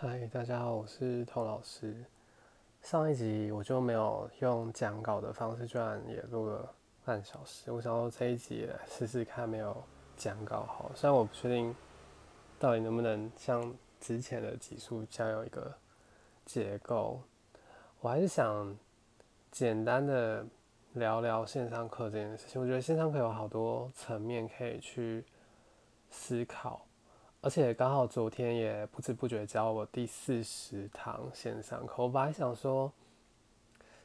嗨，大家好，我是童老师。上一集我就没有用讲稿的方式，居然也录了半小时。我想说这一集来试试看，没有讲稿好。虽然我不确定到底能不能像之前的集数这样有一个结构，我还是想简单的聊聊线上课这件事情。我觉得线上课有好多层面可以去思考。而且刚好昨天也不知不觉教我第四十堂线上课。我本来想说，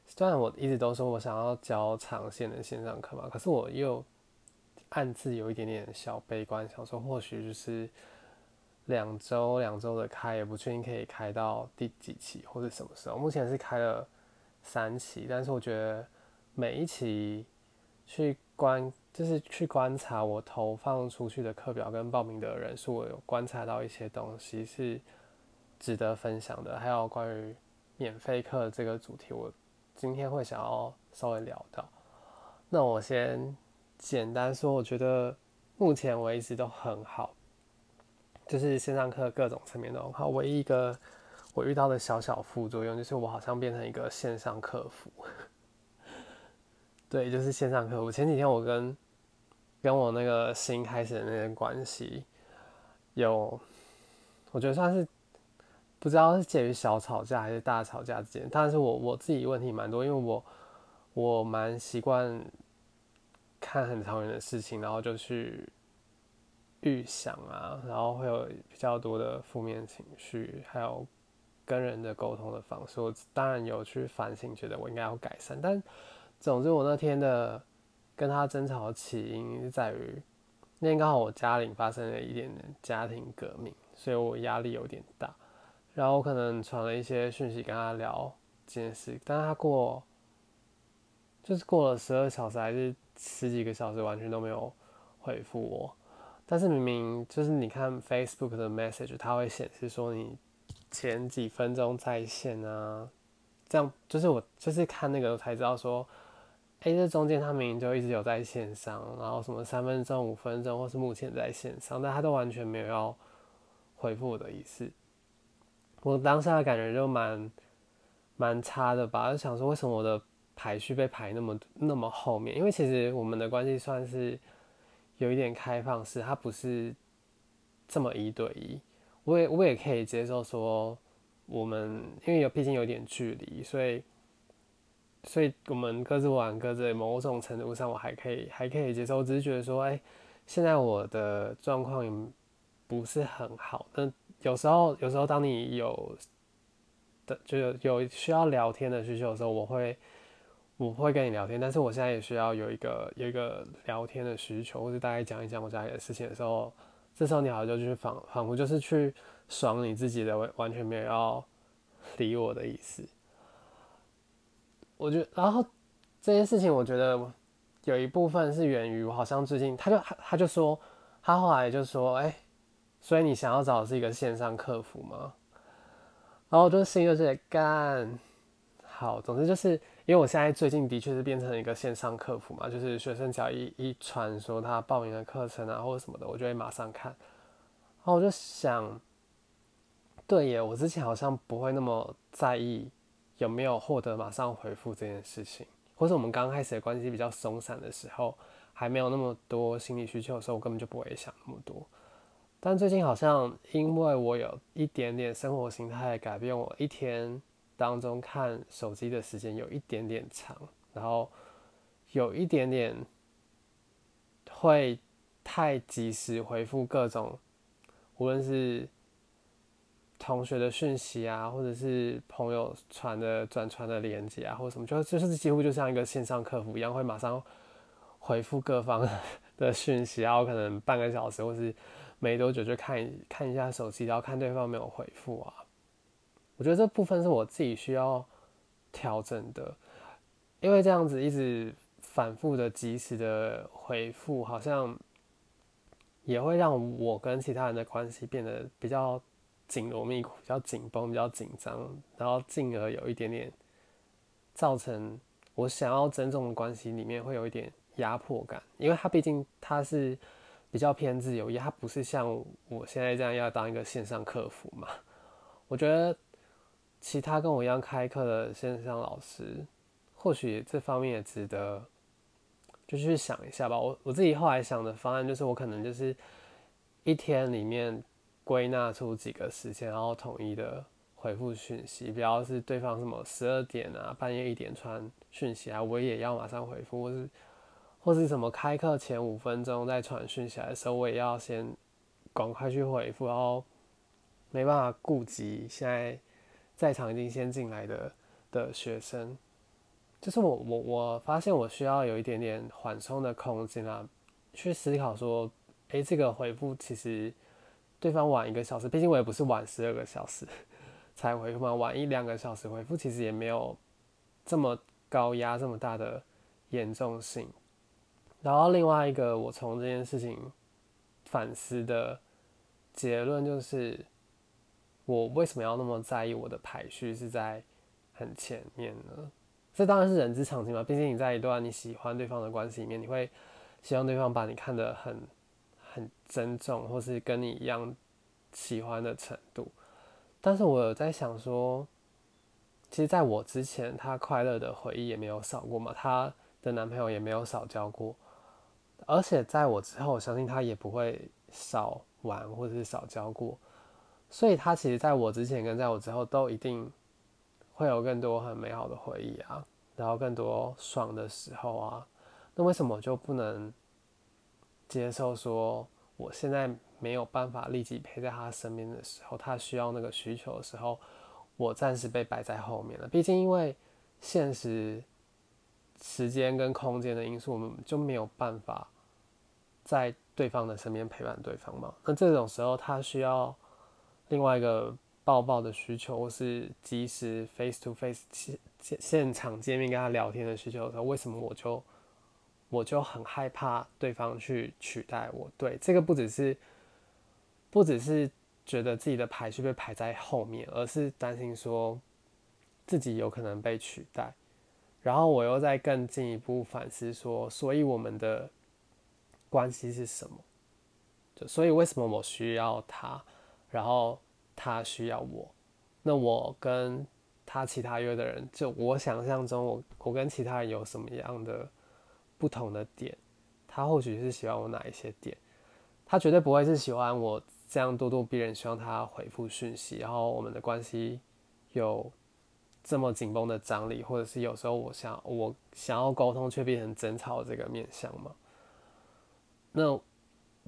虽然我一直都说我想要教长线的线上课嘛，可是我又暗自有一点点小悲观，想说或许就是两周两周的开，也不确定可以开到第几期或者什么时候。目前是开了三期，但是我觉得每一期去观。就是去观察我投放出去的课表跟报名的人数，我有观察到一些东西是值得分享的。还有关于免费课这个主题，我今天会想要稍微聊到。那我先简单说，我觉得目前为止都很好，就是线上课各种层面都很好。唯一一个我遇到的小小副作用，就是我好像变成一个线上客服。对，就是线上客服。前几天我跟跟我那个新开始的那些关系，有，我觉得算是不知道是介于小吵架还是大吵架之间。但是我我自己问题蛮多，因为我我蛮习惯看很长远的事情，然后就去预想啊，然后会有比较多的负面情绪，还有跟人的沟通的方式。我当然有去反省，觉得我应该要改善。但总之，我那天的。跟他争吵的起因是在于那天刚好我家里发生了一点点家庭革命，所以我压力有点大。然后我可能传了一些讯息跟他聊这件事，但是他过就是过了十二小时还是十几个小时，完全都没有回复我。但是明明就是你看 Facebook 的 message，它会显示说你前几分钟在线啊，这样就是我就是看那个才知道说。哎，这中间他明明就一直有在线上，然后什么三分钟、五分钟，或是目前在线上，但他都完全没有要回复我的意思。我当下的感觉就蛮蛮差的吧，就想说为什么我的排序被排那么那么后面？因为其实我们的关系算是有一点开放式，他不是这么一对一。我也我也可以接受说，我们因为有毕竟有点距离，所以。所以我们各自玩各自，某种程度上我还可以还可以接受。我只是觉得说，哎，现在我的状况也不是很好。但有时候，有时候当你有的就有有需要聊天的需求的时候，我会我会跟你聊天。但是我现在也需要有一个有一个聊天的需求，或者大概讲一讲我家里的事情的时候，这时候你好像就去仿仿佛就是去爽你自己的，完完全没有要理我的意思。我觉得，然后这件事情，我觉得有一部分是源于我好像最近，他就他他就说，他后来就说，哎，所以你想要找的是一个线上客服吗？然后我就心就是干好，总之就是因为我现在最近的确是变成了一个线上客服嘛，就是学生只要一一传说他报名的课程啊或者什么的，我就会马上看。然后我就想，对耶，我之前好像不会那么在意。有没有获得马上回复这件事情，或是我们刚开始的关系比较松散的时候，还没有那么多心理需求的时候，我根本就不会想那么多。但最近好像因为我有一点点生活形态改变，我一天当中看手机的时间有一点点长，然后有一点点会太及时回复各种，无论是。同学的讯息啊，或者是朋友传的转传的链接啊，或者什么，就就是几乎就像一个线上客服一样，会马上回复各方 的讯息，然后可能半个小时或是没多久就看看一下手机，然后看对方没有回复啊。我觉得这部分是我自己需要调整的，因为这样子一直反复的及时的回复，好像也会让我跟其他人的关系变得比较。紧锣密鼓，比较紧绷，比较紧张，然后进而有一点点造成我想要尊重的关系里面会有一点压迫感，因为他毕竟他是比较偏自由，也他不是像我现在这样要当一个线上客服嘛。我觉得其他跟我一样开课的线上老师，或许这方面也值得就去想一下吧。我我自己后来想的方案就是，我可能就是一天里面归纳出几个时间，然后统一的回复讯息，不要是对方什么十二点啊、半夜一点传讯息啊，我也要马上回复，或是或是什么开课前五分钟再传讯息来的时候，我也要先赶快去回复，然后。没办法顾及现在在场已经先进来的的学生，就是我我我发现我需要有一点点缓冲的空间啊，去思考说，诶，这个回复其实对方晚一个小时，毕竟我也不是晚十二个小时 才回复嘛，晚一两个小时回复其实也没有这么高压这么大的严重性。然后另外一个我从这件事情反思的结论就是。我为什么要那么在意我的排序是在很前面呢？这当然是人之常情嘛。毕竟你在一段你喜欢对方的关系里面，你会希望对方把你看得很很珍重，或是跟你一样喜欢的程度。但是我有在想说，其实在我之前，她快乐的回忆也没有少过嘛，她的男朋友也没有少交过，而且在我之后，我相信她也不会少玩或者是少交过。所以他其实在我之前跟在我之后都一定会有更多很美好的回忆啊，然后更多爽的时候啊。那为什么就不能接受说我现在没有办法立即陪在他身边的时候，他需要那个需求的时候，我暂时被摆在后面了？毕竟因为现实时间跟空间的因素，我们就没有办法在对方的身边陪伴对方嘛。那这种时候，他需要。另外一个抱抱的需求，或是及时 face to face 现现场见面跟他聊天的需求的时候，为什么我就我就很害怕对方去取代我？对，这个不只是不只是觉得自己的排序被排在后面，而是担心说自己有可能被取代。然后我又在更进一步反思说，所以我们的关系是什么？就所以为什么我需要他？然后他需要我，那我跟他其他约的人，就我想象中，我我跟其他人有什么样的不同的点？他或许是喜欢我哪一些点？他绝对不会是喜欢我这样咄咄逼人，希望他回复讯息，然后我们的关系有这么紧绷的张力，或者是有时候我想我想要沟通却变成争吵这个面向吗？那？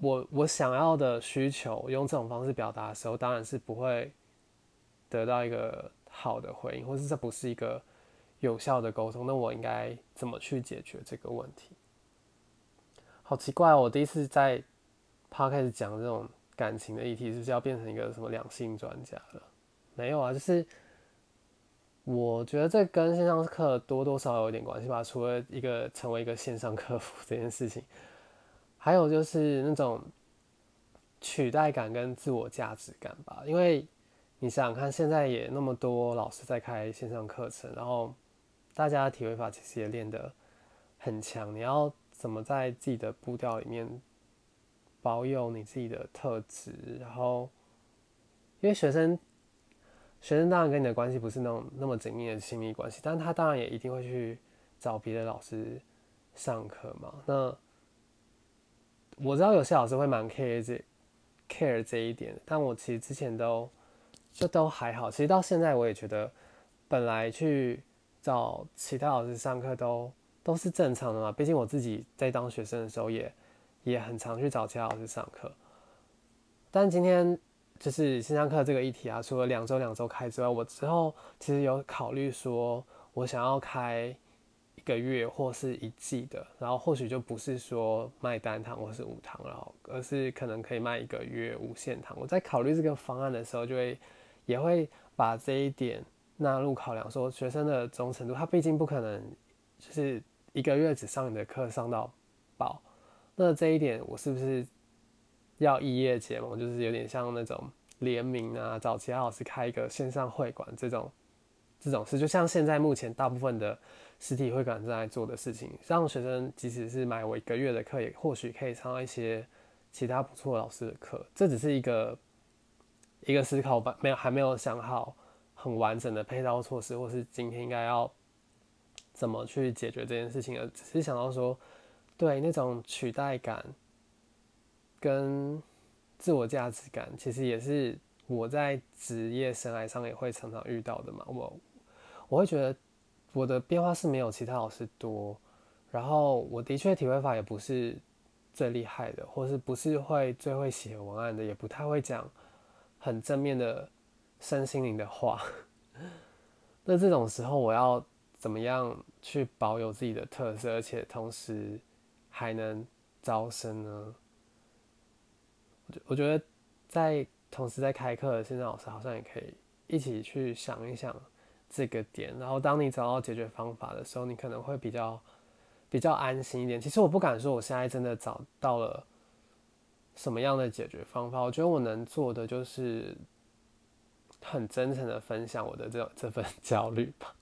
我我想要的需求用这种方式表达的时候，当然是不会得到一个好的回应，或是这不是一个有效的沟通。那我应该怎么去解决这个问题？好奇怪，我第一次在 p 开始讲这种感情的议题，是不是要变成一个什么两性专家了？没有啊，就是我觉得这跟线上课多多少少有点关系吧。除了一个成为一个线上客服这件事情。还有就是那种取代感跟自我价值感吧，因为你想想看，现在也那么多老师在开线上课程，然后大家的体会法其实也练得很强。你要怎么在自己的步调里面保有你自己的特质？然后，因为学生学生当然跟你的关系不是那种那么紧密的亲密关系，但他当然也一定会去找别的老师上课嘛。那我知道有些老师会蛮 care 这 care 这一点，但我其实之前都就都还好。其实到现在我也觉得，本来去找其他老师上课都都是正常的嘛。毕竟我自己在当学生的时候也也很常去找其他老师上课。但今天就是线上课这个议题啊，除了两周两周开之外，我之后其实有考虑说我想要开。一个月或是一季的，然后或许就不是说卖单堂或是五堂，然后而是可能可以卖一个月无限堂。我在考虑这个方案的时候，就会也会把这一点纳入考量，说学生的忠诚度，他毕竟不可能就是一个月只上你的课上到饱，那这一点我是不是要异业结盟，就是有点像那种联名啊，找其他老师开一个线上会馆这种这种事，就像现在目前大部分的。实体会馆正在做的事情，让学生即使是买我一个月的课，也或许可以上到一些其他不错的老师的课。这只是一个一个思考吧，没有还没有想好很完整的配套措施，或是今天应该要怎么去解决这件事情，而只是想到说，对那种取代感跟自我价值感，其实也是我在职业生涯上也会常常遇到的嘛。我我会觉得我的变化是没有其他老师多，然后我的确体会法也不是最厉害的，或是不是会最会写文案的，也不太会讲很正面的身心灵的话。那这种时候，我要怎么样去保有自己的特色，而且同时还能招生呢？我觉我觉得在同时在开课的线上老师好像也可以一起去想一想这个点，然后当你找到解决方法的时候，你可能会比较比较安心一点。其实我不敢说我现在真的找到了什么样的解决方法，我觉得我能做的就是很真诚的分享我的这这份 焦虑吧。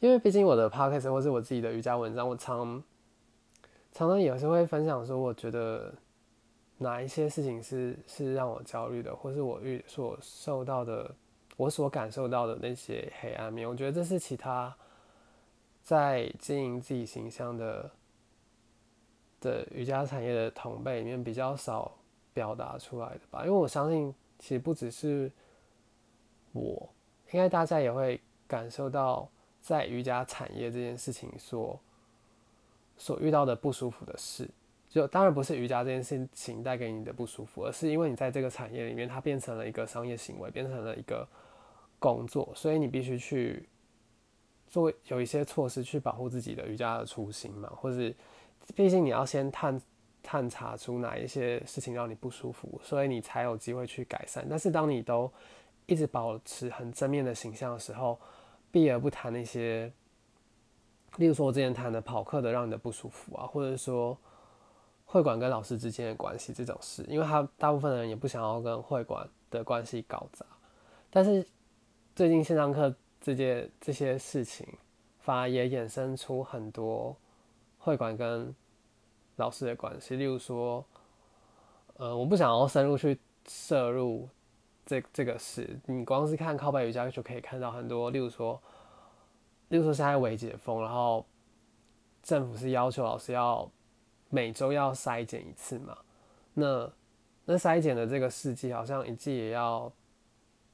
因为毕竟我的 podcast 或是我自己的瑜伽文章，我常常常也是会分享说，我觉得。哪一些事情是是让我焦虑的，或是我遇所受到的，我所感受到的那些黑暗面？我觉得这是其他在经营自己形象的的瑜伽产业的同辈里面比较少表达出来的吧。因为我相信，其实不只是我，应该大家也会感受到在瑜伽产业这件事情所所遇到的不舒服的事。就当然不是瑜伽这件事情带给你的不舒服，而是因为你在这个产业里面，它变成了一个商业行为，变成了一个工作，所以你必须去做有一些措施去保护自己的瑜伽的初心嘛，或是毕竟你要先探探查出哪一些事情让你不舒服，所以你才有机会去改善。但是当你都一直保持很正面的形象的时候，避而不谈那些，例如说我之前谈的跑课的让你的不舒服啊，或者说。会馆跟老师之间的关系这种事，因为他大部分人也不想要跟会馆的关系搞砸，但是最近线上课这件这些事情，反而也衍生出很多会馆跟老师的关系。例如说，呃，我不想要深入去摄入这这个事，你光是看靠背瑜伽就可以看到很多。例如说，例如说现在微解封，然后政府是要求老师要。每周要筛检一次嘛？那那筛检的这个试剂好像一剂也要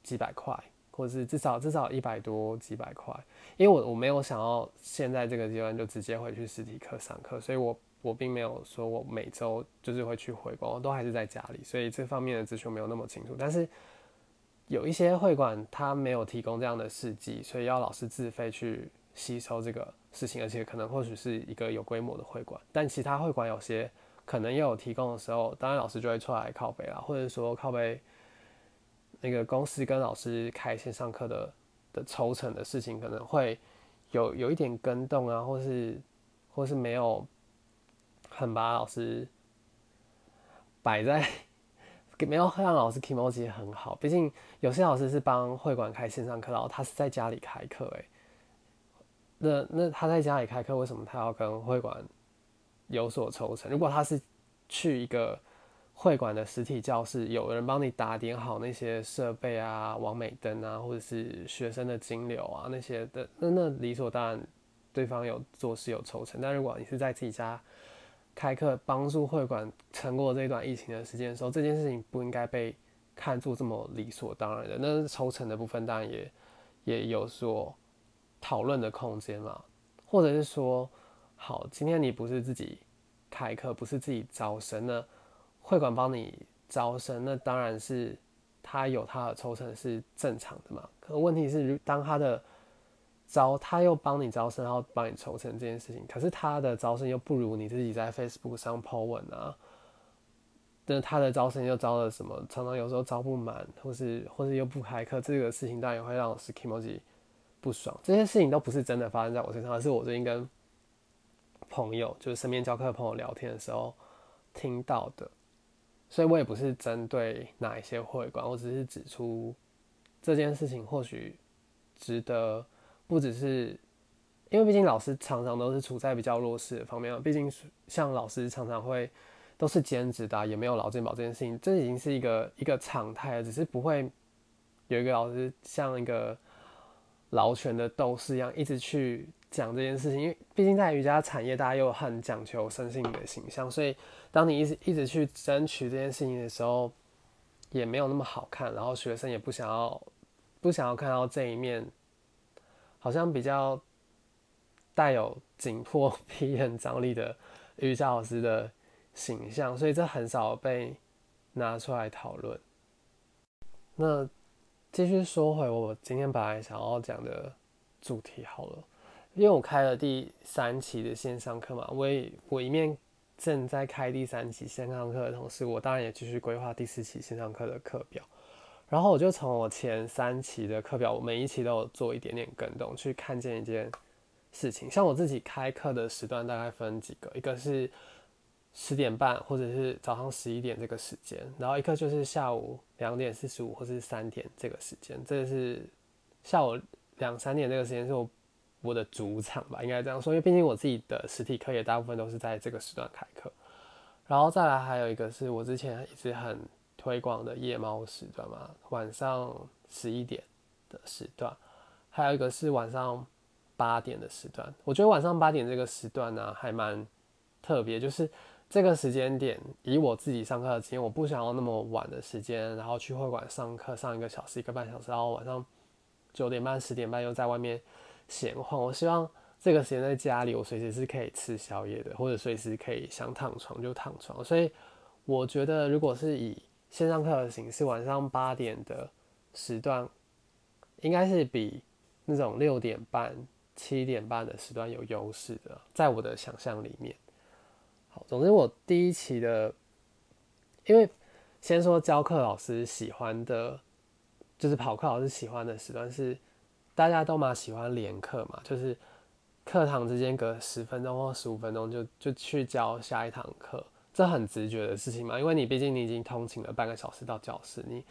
几百块，或是至少至少一百多几百块。因为我我没有想要现在这个阶段就直接回去实体课上课，所以我我并没有说我每周就是会去回光，我都还是在家里，所以这方面的资讯没有那么清楚。但是有一些会馆他没有提供这样的试剂，所以要老师自费去吸收这个。事情，而且可能或许是一个有规模的会馆，但其他会馆有些可能也有提供的时候，当然老师就会出来靠背啦，或者说靠背那个公司跟老师开线上课的的抽成的事情，可能会有有一点跟动啊，或是或是没有很把老师摆在没有让老师 emoji 很好，毕竟有些老师是帮会馆开线上课，然后他是在家里开课，诶。那那他在家里开课，为什么他要跟会馆有所抽成？如果他是去一个会馆的实体教室，有人帮你打点好那些设备啊、完美灯啊，或者是学生的金流啊那些的，那那理所当然对方有做事有抽成。但如果你是在自己家开课，帮助会馆撑过这段疫情的时间的时候，这件事情不应该被看作这么理所当然的。那抽成的部分当然也也有所。讨论的空间嘛，或者是说，好，今天你不是自己开课，不是自己招生，那会馆帮你招生，那当然是他有他的抽成是正常的嘛。可问题是，当他的招他又帮你招生，然后帮你抽成这件事情，可是他的招生又不如你自己在 Facebook 上 po 文啊，那他的招生又招了什么？常常有时候招不满，或是或是又不开课，这个事情当然也会让 s k i m o j i 不爽，这些事情都不是真的发生在我身上，而是我最近跟朋友，就是身边教课的朋友聊天的时候听到的。所以我也不是针对哪一些会馆，我只是指出这件事情或许值得，不只是因为毕竟老师常常都是处在比较弱势的方面，毕竟像老师常常会都是兼职的，也没有劳健保这件事情，这已经是一个一个常态了，只是不会有一个老师像一个劳权的斗士一样一直去讲这件事情，因为毕竟在瑜伽产业，大家又很讲求身心的形象，所以当你一直一直去争取这件事情的时候，也没有那么好看，然后学生也不想要不想要看到这一面，好像比较带有紧迫 逼人张力的瑜伽老师的形象，所以这很少被拿出来讨论。那继续说回我今天本来想要讲的主题好了，因为我开了第三期的线上课嘛，我也我一面。正在开第三期线上课的同时，我当然也继续规划第四期线上课的课表。然后我就从我前三期的课表，我每一期都有做一点点跟动，去看见一件事情。像我自己开课的时段大概分几个，一个是十点半或者是早上十一点这个时间，然后一个就是下午两点四十五或是三点这个时间。这是下午两三点这个时间是我。我的主场吧，应该这样说，因为毕竟我自己的实体课也大部分都是在这个时段开课，然后再来还有一个是我之前一直很推广的夜猫时段嘛，晚上十一点的时段，还有一个是晚上八点的时段。我觉得晚上八点这个时段呢，还蛮特别，就是这个时间点，以我自己上课的经验，我不想要那么晚的时间，然后去会馆上课上一个小时、一个半小时，然后晚上九点半、十点半又在外面。闲晃，我希望这个时间在家里，我随时是可以吃宵夜的，或者随时可以想躺床就躺床。所以我觉得，如果是以线上课的形式，晚上八点的时段，应该是比那种六点半、七点半的时段有优势的，在我的想象里面。好，总之我第一期的，因为先说教课老师喜欢的，就是跑课老师喜欢的时段是。大家都蛮喜欢连课嘛，就是课堂之间隔十分钟或十五分钟就就去教下一堂课，这很直觉的事情嘛，因为你毕竟你已经通勤了半个小时到教室，你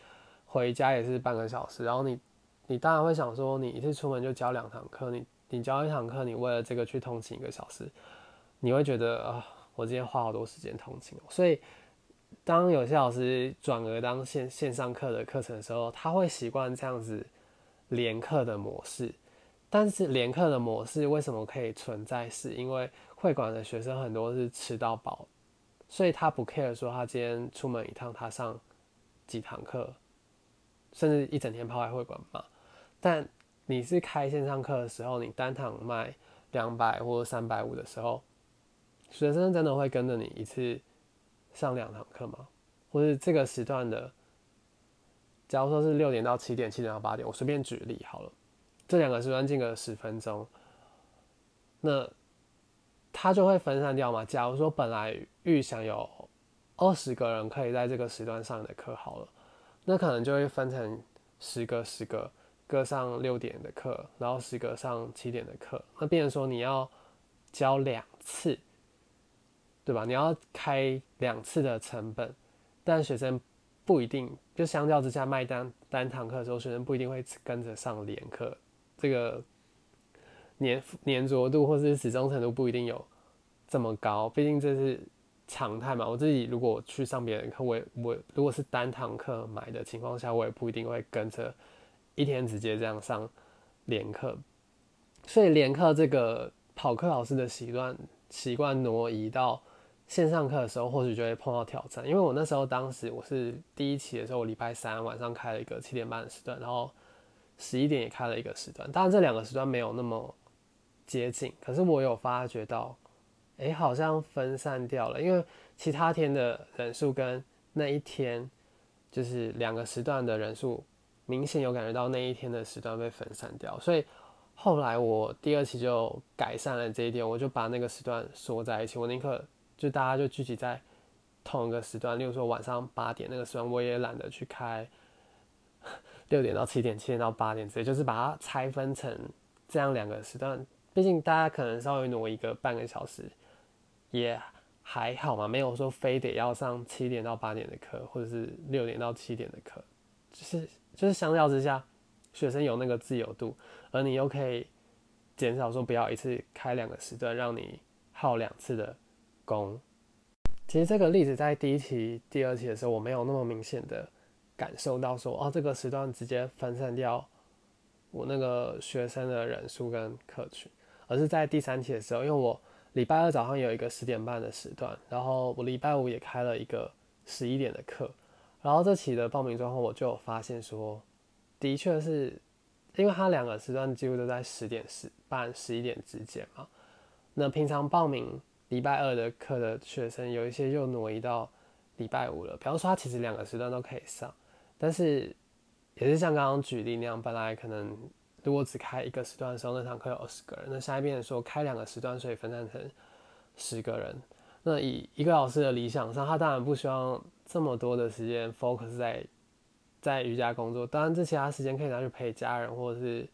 回家也是半个小时，然后你你当然会想说，你一次出门就教两堂课，你你教一堂课，你为了这个去通勤一个小时，你会觉得啊，我今天花好多时间通勤，所以当有些老师转而当线线上课的课程的时候，他会习惯这样子。连课的模式，但是连课的模式为什么可以存在？是因为会馆的学生很多是吃到饱，所以他不 care 说他今天出门一趟他上几堂课，甚至一整天泡在会馆嘛。但你是开线上课的时候，你单堂卖两百或三百五的时候，学生真的会跟着你一次上两堂课吗？或是这个时段的？假如说是六点到七点，七点到八点，我随便举例好了，这两个时段间隔十分钟，那它就会分散掉嘛。假如说本来预想有二十个人可以在这个时段上的课好了，那可能就会分成十个、十个各上六点的课，然后十个上七点的课，那变成说你要教两次，对吧？你要开两次的成本，但学生。不一定，就相较之下，卖单单堂课的时候，学生不一定会跟着上连课，这个粘粘着度或是始终程度不一定有这么高，毕竟这是常态嘛。我自己如果去上别人课，我我如果是单堂课买的情况下，我也不一定会跟着一天直接这样上连课，所以连课这个跑课老师的习惯习惯挪移到。线上课的时候，或许就会碰到挑战，因为我那时候当时我是第一期的时候，我礼拜三晚上开了一个七点半的时段，然后十一点也开了一个时段，当然这两个时段没有那么接近，可是我有发觉到，哎，好像分散掉了，因为其他天的人数跟那一天就是两个时段的人数，明显有感觉到那一天的时段被分散掉，所以后来我第二期就改善了这一点，我就把那个时段缩在一起，我宁可。就大家就聚集在同一个时段，例如说晚上八点那个时段，我也懒得去开六点到七点，七点到八点，直接就是把它拆分成这样两个时段。毕竟大家可能稍微挪一个半个小时，也还好嘛，没有说非得要上七点到八点的课，或者是六点到七点的课，就是就是相较之下，学生有那个自由度，而你又可以减少说不要一次开两个时段，让你耗两次的。工，其实这个例子在第一期、第二期的时候，我没有那么明显的感受到说，哦，这个时段直接分散掉我那个学生的人数跟客群，而是在第三期的时候，因为我礼拜二早上有一个十点半的时段，然后我礼拜五也开了一个十一点的课，然后这期的报名状况我就有发现说，的确是因为它两个时段几乎都在十点十半、十一点之间嘛，那平常报名。礼拜二的课的学生有一些又挪移到礼拜五了。比方说，他其实两个时段都可以上，但是也是像刚刚举例那样，本来可能如果只开一个时段的时候，那堂课有二十个人，那下一遍的时候开两个时段，所以分散成十个人。那以一个老师的理想上，他当然不希望这么多的时间 focus 在在瑜伽工作，当然这其他时间可以拿去陪家人，或者是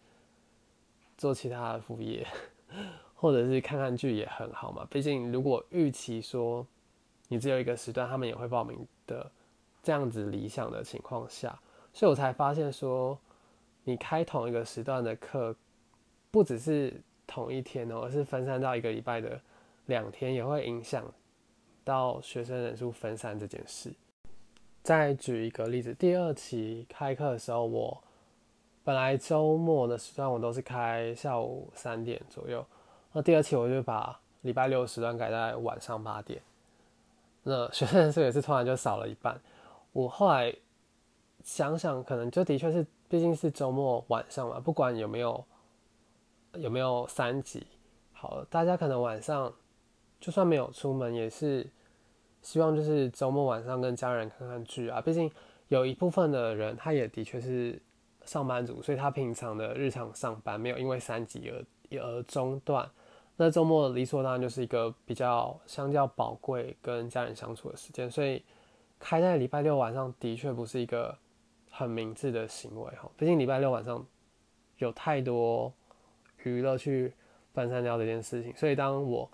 做其他的副业。或者是看看剧也很好嘛，毕竟如果预期说你只有一个时段，他们也会报名的这样子理想的情况下，所以我才发现说，你开同一个时段的课，不只是同一天哦，而是分散到一个礼拜的两天，也会影响到学生人数分散这件事。再举一个例子，第二期开课的时候，我本来周末的时段我都是开下午三点左右。那第二期我就把礼拜六时段改在晚上八点，那学生人数也是突然就少了一半。我后来想想，可能就的确是，毕竟是周末晚上嘛，不管有没有有没有三级，好，大家可能晚上就算没有出门，也是希望就是周末晚上跟家人看看剧啊。毕竟有一部分的人他也的确是上班族，所以他平常的日常上班没有因为三级而而中断。那周末理所当然就是一个比较相较宝贵跟家人相处的时间，所以开在礼拜六晚上的确不是一个很明智的行为哈。毕竟礼拜六晚上有太多娱乐去分散掉这件事情，所以当我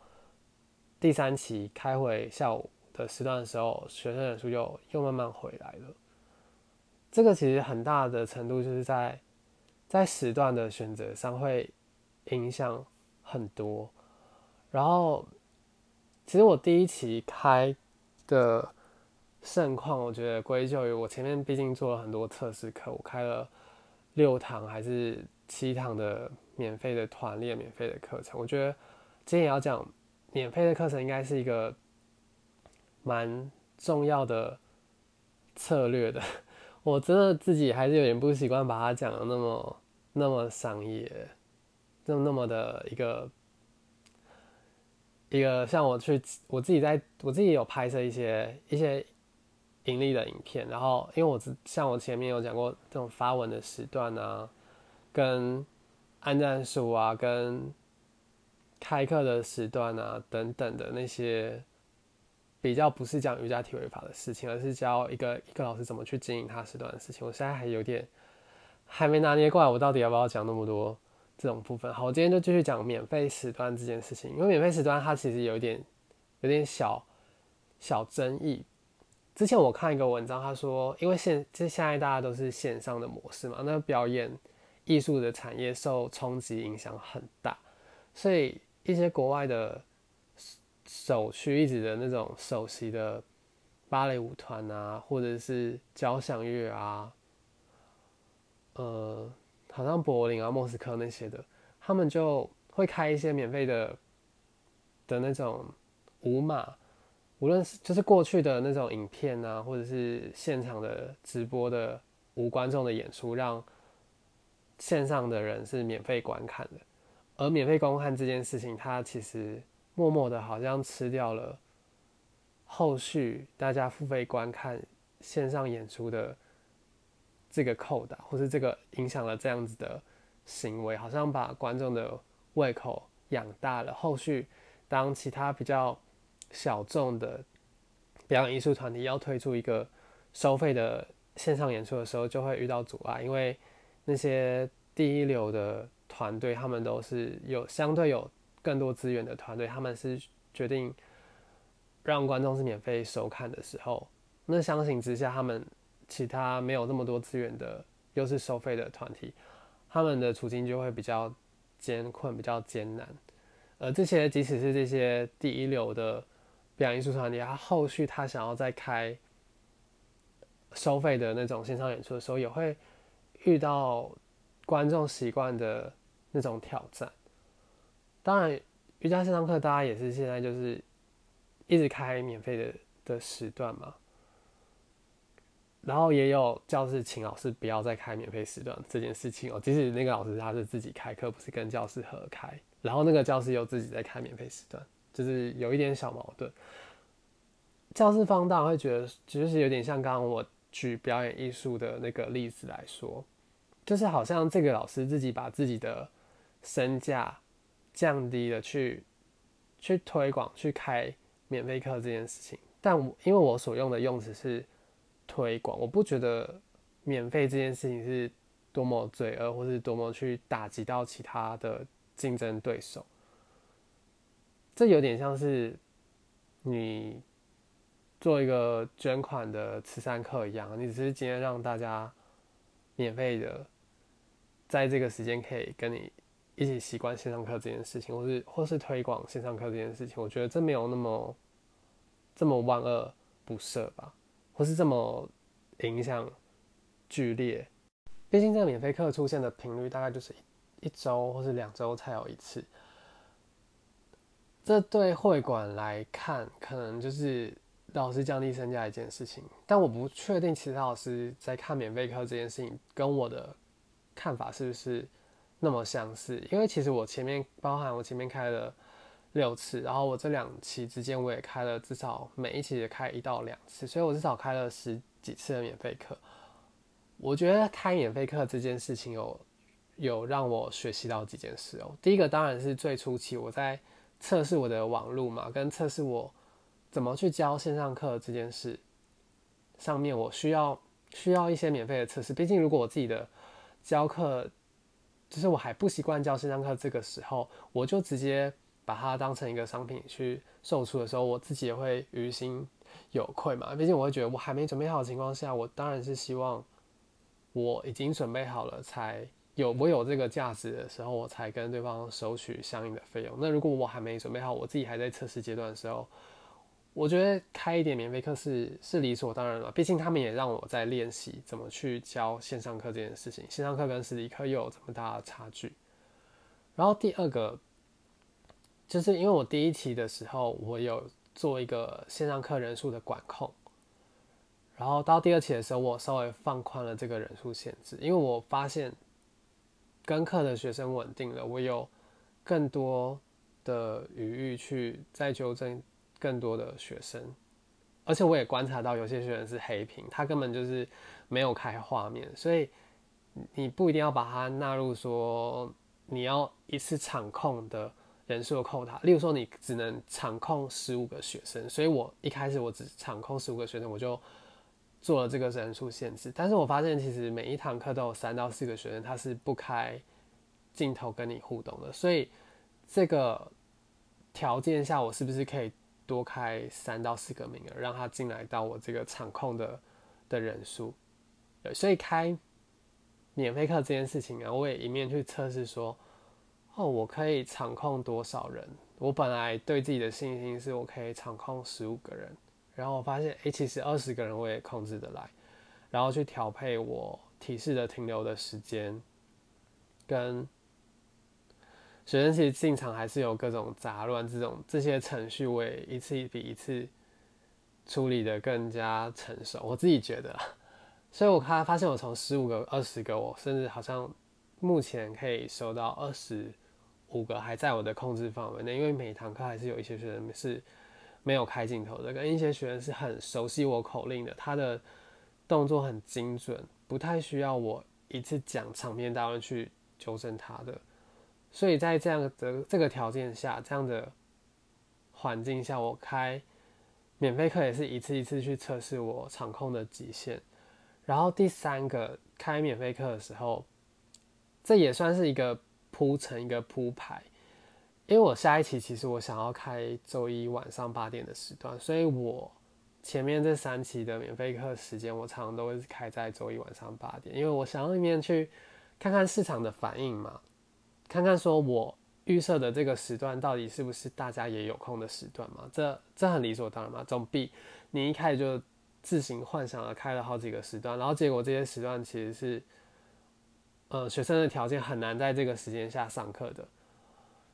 第三期开回下午的时段的时候，学生人数又又慢慢回来了。这个其实很大的程度就是在在时段的选择上会影响。很多，然后其实我第一期开的盛况，我觉得归咎于我前面毕竟做了很多测试课，我开了六堂还是七堂的免费的团练、免费的课程。我觉得今天也要讲，免费的课程应该是一个蛮重要的策略的。我真的自己还是有点不习惯把它讲的那么那么商业。就那么的一个一个，像我去我自己在我自己有拍摄一些一些盈利的影片，然后因为我像我前面有讲过这种发文的时段啊，跟按赞数啊，跟开课的时段啊等等的那些比较不是讲瑜伽体位法的事情，而是教一个一个老师怎么去经营他时段的事情，我现在还有点还没拿捏过来，我到底要不要讲那么多。这种部分好，我今天就继续讲免费时段这件事情。因为免费时段它其实有点有点小小争议。之前我看一个文章，他说，因为现这现在大家都是线上的模式嘛，那表演艺术的产业受冲击影响很大，所以一些国外的首屈一指的那种首席的芭蕾舞团啊，或者是交响乐啊，呃。好像柏林啊、莫斯科那些的，他们就会开一些免费的的那种舞码，无论是就是过去的那种影片啊，或者是现场的直播的无观众的演出，让线上的人是免费观看的。而免费观看这件事情，它其实默默的好像吃掉了后续大家付费观看线上演出的。这个扣打，或是这个影响了这样子的行为，好像把观众的胃口养大了。后续当其他比较小众的表演艺术团体要推出一个收费的线上演出的时候，就会遇到阻碍，因为那些第一流的团队，他们都是有相对有更多资源的团队，他们是决定让观众是免费收看的时候，那相形之下，他们。其他没有那么多资源的，又是收费的团体，他们的处境就会比较艰困、比较艰难。而这些即使是这些第一流的表演艺术团体，他后续他想要再开收费的那种线上演出的时候，也会遇到观众习惯的那种挑战。当然，瑜伽线上课大家也是现在就是一直开免费的的时段嘛。然后也有教室请老师不要再开免费时段这件事情哦，即使那个老师他是自己开课，不是跟教室合开，然后那个教室又自己在开免费时段，就是有一点小矛盾。教室方当然会觉得，就是有点像刚刚我举表演艺术的那个例子来说，就是好像这个老师自己把自己的身价降低了去去推广去开免费课这件事情，但我因为我所用的用词是。推广，我不觉得免费这件事情是多么罪恶，或是多么去打击到其他的竞争对手。这有点像是你做一个捐款的慈善课一样，你只是今天让大家免费的在这个时间可以跟你一起习惯线上课这件事情，或是或是推广线上课这件事情。我觉得这没有那么这么万恶不赦吧。或是这么影响剧烈，毕竟这个免费课出现的频率大概就是一周或是两周才有一次。这对会馆来看，可能就是老师降低身价一件事情。但我不确定其他老师在看免费课这件事情跟我的看法是不是那么相似。因为其实我前面包含我前面开了。六次，然后我这两期之间我也开了至少每一期也开一到两次，所以我至少开了十几次的免费课。我觉得开免费课这件事情有有让我学习到几件事哦。第一个当然是最初期我在测试我的网路嘛，跟测试我怎么去教线上课这件事上面，我需要需要一些免费的测试。毕竟如果我自己的教课，就是我还不习惯教线上课，这个时候我就直接。把它当成一个商品去售出的时候，我自己也会于心有愧嘛。毕竟我会觉得我还没准备好的情况下，我当然是希望我已经准备好了，才有我有这个价值的时候，我才跟对方收取相应的费用。那如果我还没准备好，我自己还在测试阶段的时候，我觉得开一点免费课是是理所当然了。毕竟他们也让我在练习怎么去教线上课这件事情，线上课跟实体课又有这么大的差距。然后第二个。就是因为我第一期的时候，我有做一个线上课人数的管控，然后到第二期的时候，我稍微放宽了这个人数限制，因为我发现跟课的学生稳定了，我有更多的余裕去再纠正更多的学生，而且我也观察到有些学生是黑屏，他根本就是没有开画面，所以你不一定要把它纳入说你要一次场控的。人数扣他，例如说你只能场控十五个学生，所以我一开始我只场控十五个学生，我就做了这个人数限制。但是我发现其实每一堂课都有三到四个学生，他是不开镜头跟你互动的，所以这个条件下，我是不是可以多开三到四个名额，让他进来到我这个场控的的人数？对，所以开免费课这件事情啊，我也一面去测试说。哦，我可以场控多少人？我本来对自己的信心是我可以场控十五个人，然后我发现，哎，其实二十个人我也控制得来，然后去调配我提示的停留的时间，跟学生其实进场还是有各种杂乱，这种这些程序我也一次比一次处理的更加成熟，我自己觉得，所以我看发现我从十五个、二十个，我甚至好像目前可以收到二十。五个还在我的控制范围内，因为每堂课还是有一些学生是没有开镜头的，跟一些学员是很熟悉我口令的，他的动作很精准，不太需要我一次讲场面大乱去纠正他的。所以在这样的这个条件下，这样的环境下，我开免费课也是一次一次去测试我场控的极限。然后第三个开免费课的时候，这也算是一个。铺成一个铺排，因为我下一期其实我想要开周一晚上八点的时段，所以我前面这三期的免费课时间，我常常都会开在周一晚上八点，因为我想要一面去看看市场的反应嘛，看看说我预设的这个时段到底是不是大家也有空的时段嘛？这这很理所当然嘛，总比你一开始就自行幻想了开了好几个时段，然后结果这些时段其实是，呃，学生的条件很难在这个时间下上课的，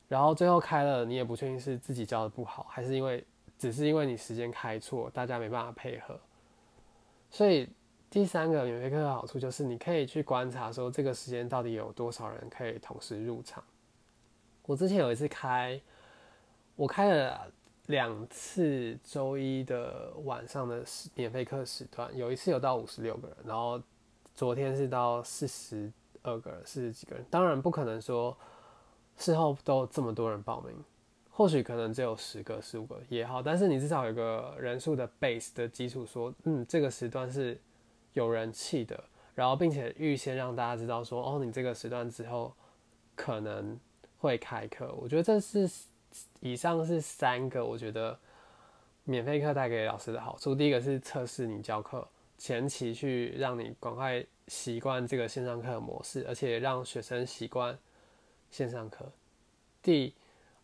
然后最后开了你也不确定是自己教的不好，还是因为只是因为你时间开错，大家没办法配合，所以。第三个免费课的好处就是，你可以去观察说这个时间到底有多少人可以同时入场。我之前有一次开，我开了两次周一的晚上的免费课时段，有一次有到五十六个人，然后昨天是到四十二个人，四十几个人。当然不可能说事后都这么多人报名，或许可能只有十个、十五个也好，但是你至少有个人数的 base 的基础，说嗯这个时段是。有人气的，然后并且预先让大家知道说，哦，你这个时段之后可能会开课。我觉得这是以上是三个我觉得免费课带给老师的好处。第一个是测试你教课前期去让你赶快习惯这个线上课的模式，而且让学生习惯线上课。第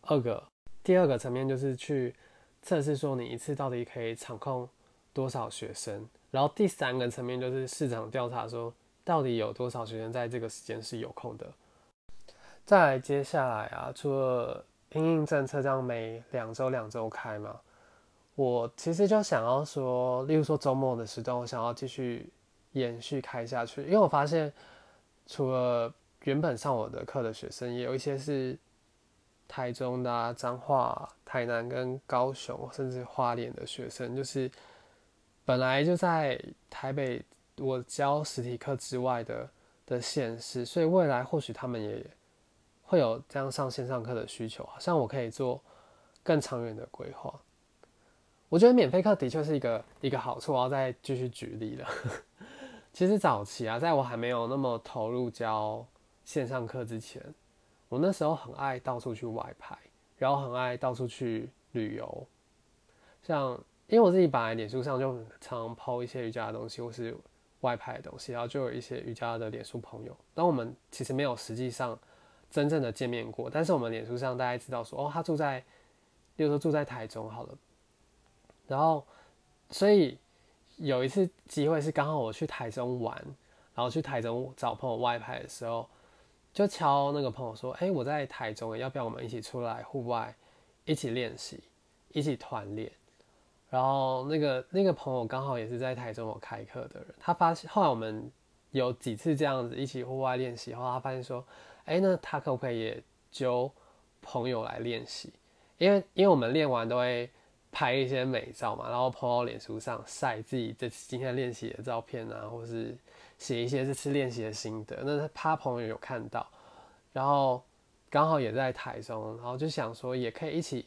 二个第二个层面就是去测试说你一次到底可以场控多少学生。然后第三个层面就是市场调查，说到底有多少学生在这个时间是有空的。再来接下来啊，除了因应政策这样每两周两周开嘛，我其实就想要说，例如说周末的时段，我想要继续延续开下去，因为我发现除了原本上我的课的学生，也有一些是台中的、彰化、台南跟高雄，甚至花莲的学生，就是。本来就在台北，我教实体课之外的的县市，所以未来或许他们也会有这样上线上课的需求，好像我可以做更长远的规划。我觉得免费课的确是一个一个好处，我要再继续举例了。其实早期啊，在我还没有那么投入教线上课之前，我那时候很爱到处去外拍，然后很爱到处去旅游，像。因为我自己本来脸书上就常抛一些瑜伽的东西，或是外拍的东西，然后就有一些瑜伽的脸书朋友。但我们其实没有实际上真正的见面过，但是我们脸书上大家知道说，哦，他住在，比如说住在台中好了。然后，所以有一次机会是刚好我去台中玩，然后去台中找朋友外拍的时候，就敲那个朋友说，哎，我在台中，要不要我们一起出来户外一起练习，一起团练？然后那个那个朋友刚好也是在台中有开课的人，他发现后来我们有几次这样子一起户外练习后，他发现说，哎，那他可不可以也揪朋友来练习？因为因为我们练完都会拍一些美照嘛，然后抛到脸书上晒自己这次今天练习的照片啊，或是写一些这次练习的心得。那他朋友有看到，然后刚好也在台中，然后就想说也可以一起。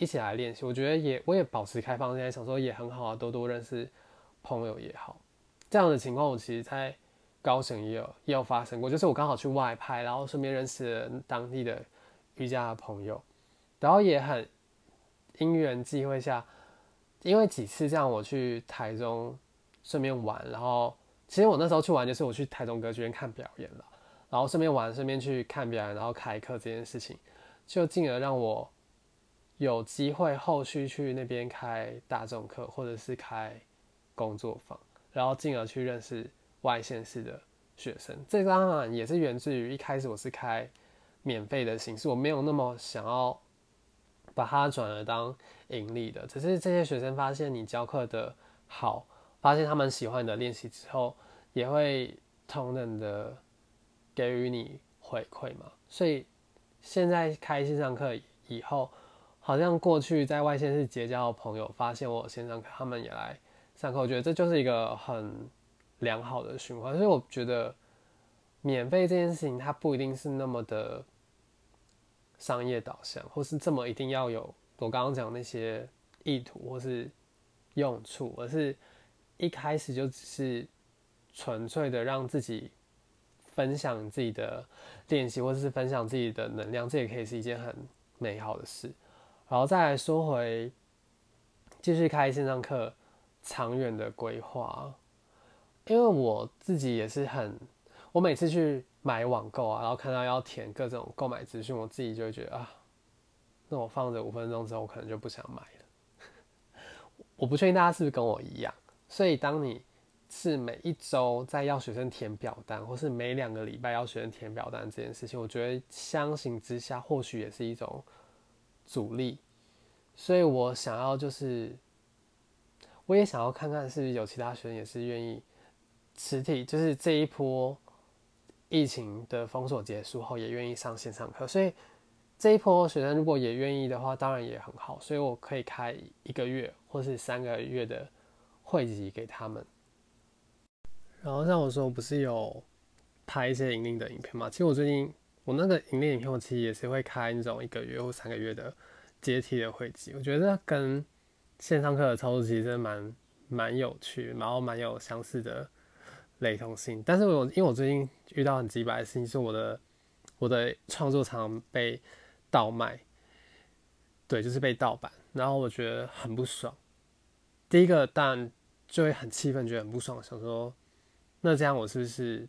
一起来练习，我觉得也我也保持开放，现在想说也很好啊，多多认识朋友也好。这样的情况我其实在高雄也有也有发生过，就是我刚好去外拍，然后顺便认识了当地的瑜伽的朋友，然后也很因缘际会下，因为几次这样我去台中顺便玩，然后其实我那时候去玩就是我去台中歌剧院看表演了，然后顺便玩顺便去看表演，然后开课这件事情，就进而让我。有机会后续去那边开大众课，或者是开工作坊，然后进而去认识外县市的学生。这当然也是源自于一开始我是开免费的形式，我没有那么想要把它转而当盈利的。只是这些学生发现你教课的好，发现他们喜欢的练习之后，也会同等的给予你回馈嘛。所以现在开线上课以后。好像过去在外线是结交的朋友，发现我线上课，他们也来上课。我觉得这就是一个很良好的循环。所以我觉得免费这件事情，它不一定是那么的商业导向，或是这么一定要有我刚刚讲那些意图或是用处，而是一开始就只是纯粹的让自己分享自己的练习，或者是分享自己的能量，这也可以是一件很美好的事。然后再来说回，继续开线上课，长远的规划。因为我自己也是很，我每次去买网购啊，然后看到要填各种购买资讯，我自己就会觉得啊，那我放着五分钟之后，我可能就不想买了。我不确定大家是不是跟我一样，所以当你是每一周在要学生填表单，或是每两个礼拜要学生填表单这件事情，我觉得相形之下，或许也是一种阻力。所以我想要就是，我也想要看看是不是有其他学生也是愿意实体，就是这一波疫情的封锁结束后也愿意上线上课。所以这一波学生如果也愿意的话，当然也很好。所以我可以开一个月或是三个月的会籍给他们。然后像我说，我不是有拍一些盈利的影片嘛？其实我最近我那个盈利影片，我其实也是会开那种一个月或三个月的阶梯的会籍。我觉得跟线上课的操作其实蛮蛮有趣，然后蛮有相似的雷同性。但是我因为我最近遇到很鸡白的事情，是我的我的创作常被盗卖，对，就是被盗版，然后我觉得很不爽。第一个当然就会很气愤，觉得很不爽，想说。那这样我是不是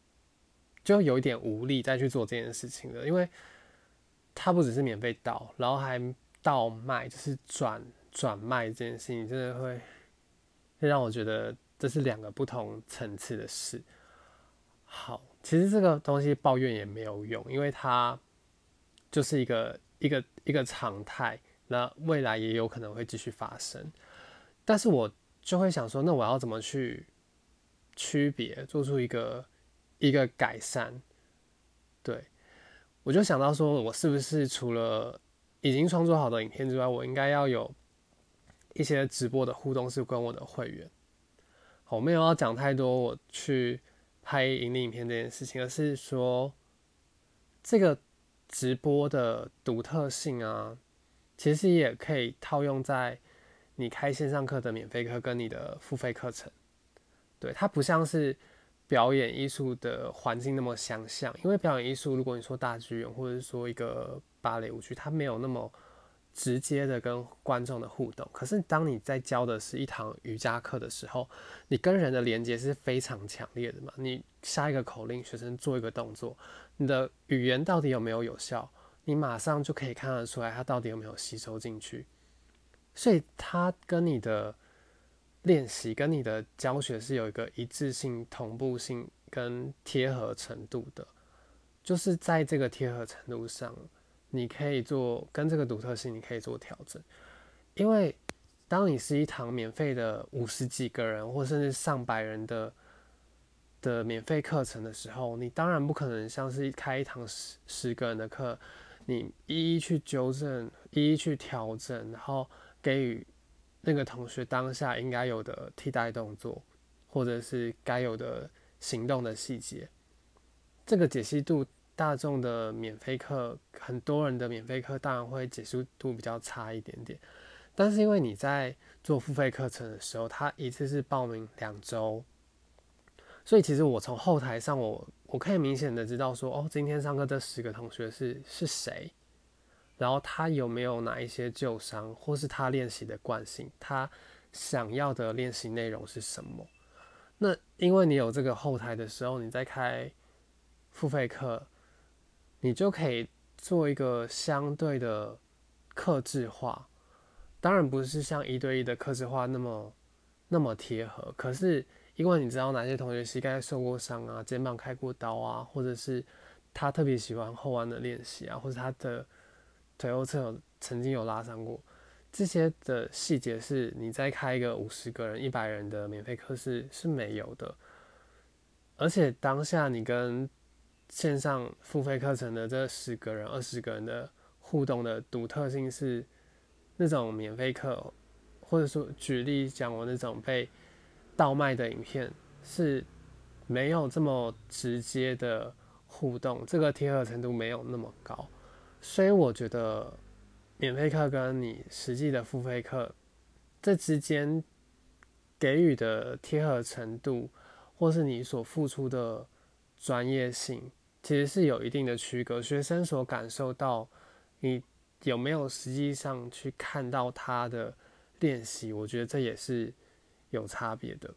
就有一点无力再去做这件事情了？因为它不只是免费盗，然后还倒卖，就是转转卖这件事情，真的会让我觉得这是两个不同层次的事。好，其实这个东西抱怨也没有用，因为它就是一个一个一个常态，那未来也有可能会继续发生。但是我就会想说，那我要怎么去？区别做出一个一个改善，对我就想到说，我是不是除了已经创作好的影片之外，我应该要有一些直播的互动，是跟我的会员。我没有要讲太多我去拍盈利影片这件事情，而是说这个直播的独特性啊，其实也可以套用在你开线上课的免费课跟你的付费课程。对，它不像是表演艺术的环境那么相像，因为表演艺术，如果你说大剧院或者是说一个芭蕾舞剧，它没有那么直接的跟观众的互动。可是当你在教的是一堂瑜伽课的时候，你跟人的连接是非常强烈的嘛。你下一个口令，学生做一个动作，你的语言到底有没有有效，你马上就可以看得出来，他到底有没有吸收进去。所以它跟你的。练习跟你的教学是有一个一致性、同步性跟贴合程度的，就是在这个贴合程度上，你可以做跟这个独特性，你可以做调整。因为当你是一堂免费的五十几个人或甚至上百人的的免费课程的时候，你当然不可能像是开一堂十十个人的课，你一一去纠正、一一去调整，然后给予。那个同学当下应该有的替代动作，或者是该有的行动的细节，这个解析度，大众的免费课，很多人的免费课当然会解析度比较差一点点。但是因为你在做付费课程的时候，他一次是报名两周，所以其实我从后台上，我我可以明显的知道说，哦，今天上课这十个同学是是谁。然后他有没有哪一些旧伤，或是他练习的惯性，他想要的练习内容是什么？那因为你有这个后台的时候，你在开付费课，你就可以做一个相对的克制化。当然不是像一对一的克制化那么那么贴合，可是因为你知道哪些同学膝盖受过伤啊，肩膀开过刀啊，或者是他特别喜欢后弯的练习啊，或者他的。腿后侧有曾经有拉伤过，这些的细节是你在开一个五十个人、一百人的免费课是是没有的。而且当下你跟线上付费课程的这十个人、二十个人的互动的独特性是，那种免费课，或者说举例讲我那种被倒卖的影片是没有这么直接的互动，这个贴合程度没有那么高。所以我觉得，免费课跟你实际的付费课，这之间给予的贴合程度，或是你所付出的专业性，其实是有一定的区隔。学生所感受到，你有没有实际上去看到他的练习，我觉得这也是有差别的。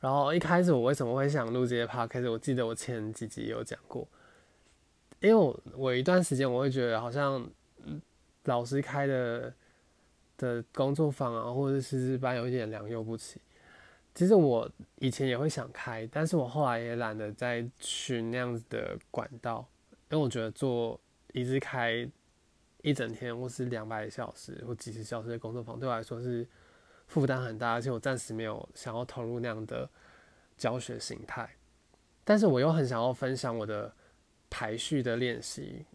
然后一开始我为什么会想录这些 podcast？我记得我前几集有讲过，因为我我一段时间我会觉得好像老师开的的工作坊啊，或者是师资班有一点良莠不齐。其实我以前也会想开，但是我后来也懒得再去那样子的管道，因为我觉得做一直开一整天或是两百小时或几十小时的工作坊，对我来说是。负担很大，而且我暂时没有想要投入那样的教学形态，但是我又很想要分享我的排序的练习。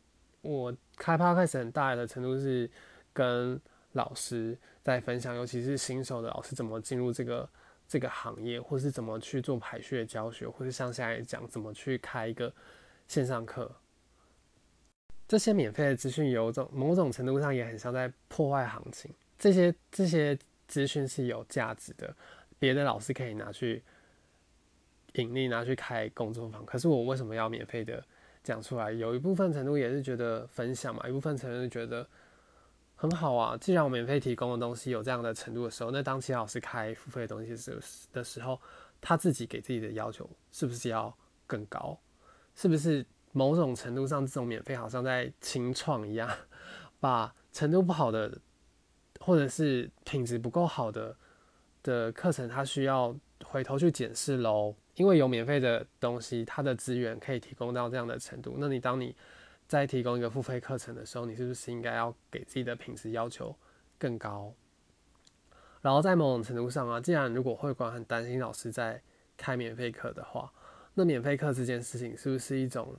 我开趴开始很大的程度是跟老师在分享，尤其是新手的老师怎么进入这个这个行业，或是怎么去做排序的教学，或是像现在讲怎么去开一个线上课。这些免费的资讯有种某种程度上也很像在破坏行情。这些这些。资讯是有价值的，别的老师可以拿去盈利，拿去开工作坊。可是我为什么要免费的讲出来？有一部分程度也是觉得分享嘛，一部分程度觉得很好啊。既然我免费提供的东西有这样的程度的时候，那当其他老师开付费的东西时的时候，他自己给自己的要求是不是要更高？是不是某种程度上这种免费好像在清创一样，把程度不好的？或者是品质不够好的的课程，他需要回头去检视喽。因为有免费的东西，它的资源可以提供到这样的程度。那你当你在提供一个付费课程的时候，你是不是应该要给自己的品质要求更高？然后在某种程度上啊，既然如果会馆很担心老师在开免费课的话，那免费课这件事情是不是一种？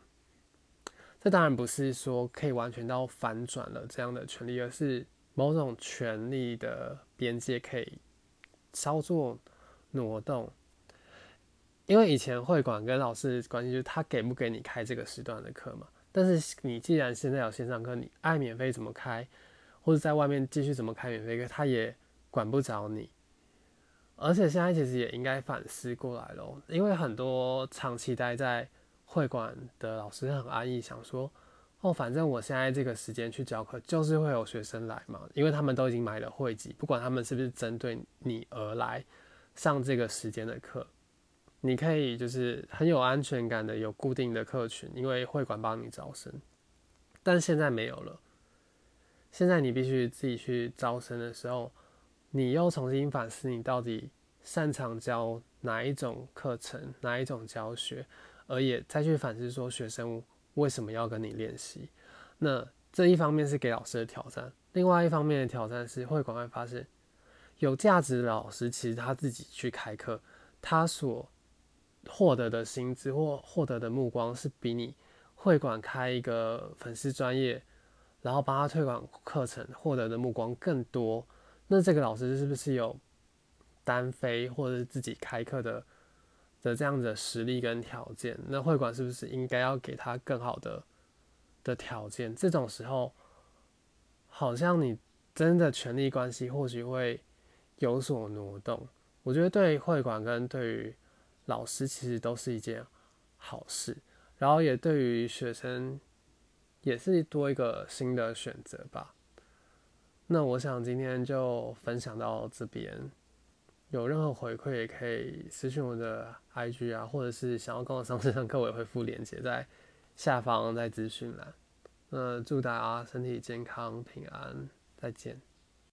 这当然不是说可以完全到反转了这样的权利，而是。某种权利的边界可以稍作挪动，因为以前会馆跟老师关系就是他给不给你开这个时段的课嘛。但是你既然现在有线上课，你爱免费怎么开，或者在外面继续怎么开免费课，他也管不着你。而且现在其实也应该反思过来咯，因为很多长期待在会馆的老师很安逸，想说。哦，反正我现在这个时间去教课，就是会有学生来嘛，因为他们都已经买了会籍，不管他们是不是针对你而来上这个时间的课，你可以就是很有安全感的有固定的客群，因为会馆帮你招生。但现在没有了，现在你必须自己去招生的时候，你又重新反思你到底擅长教哪一种课程，哪一种教学，而也再去反思说学生。为什么要跟你练习？那这一方面是给老师的挑战，另外一方面的挑战是会馆会发现，有价值的老师其实他自己去开课，他所获得的薪资或获得的目光是比你会馆开一个粉丝专业，然后帮他推广课程获得的目光更多。那这个老师是不是有单飞或者是自己开课的？的这样子的实力跟条件，那会馆是不是应该要给他更好的的条件？这种时候，好像你真的权力关系或许会有所挪动。我觉得对会馆跟对于老师其实都是一件好事，然后也对于学生也是多一个新的选择吧。那我想今天就分享到这边。有任何回馈也可以私信我的 IG 啊，或者是想要跟我上这堂课，我也会附链接在下方在资讯栏。那祝大家身体健康平安，再见。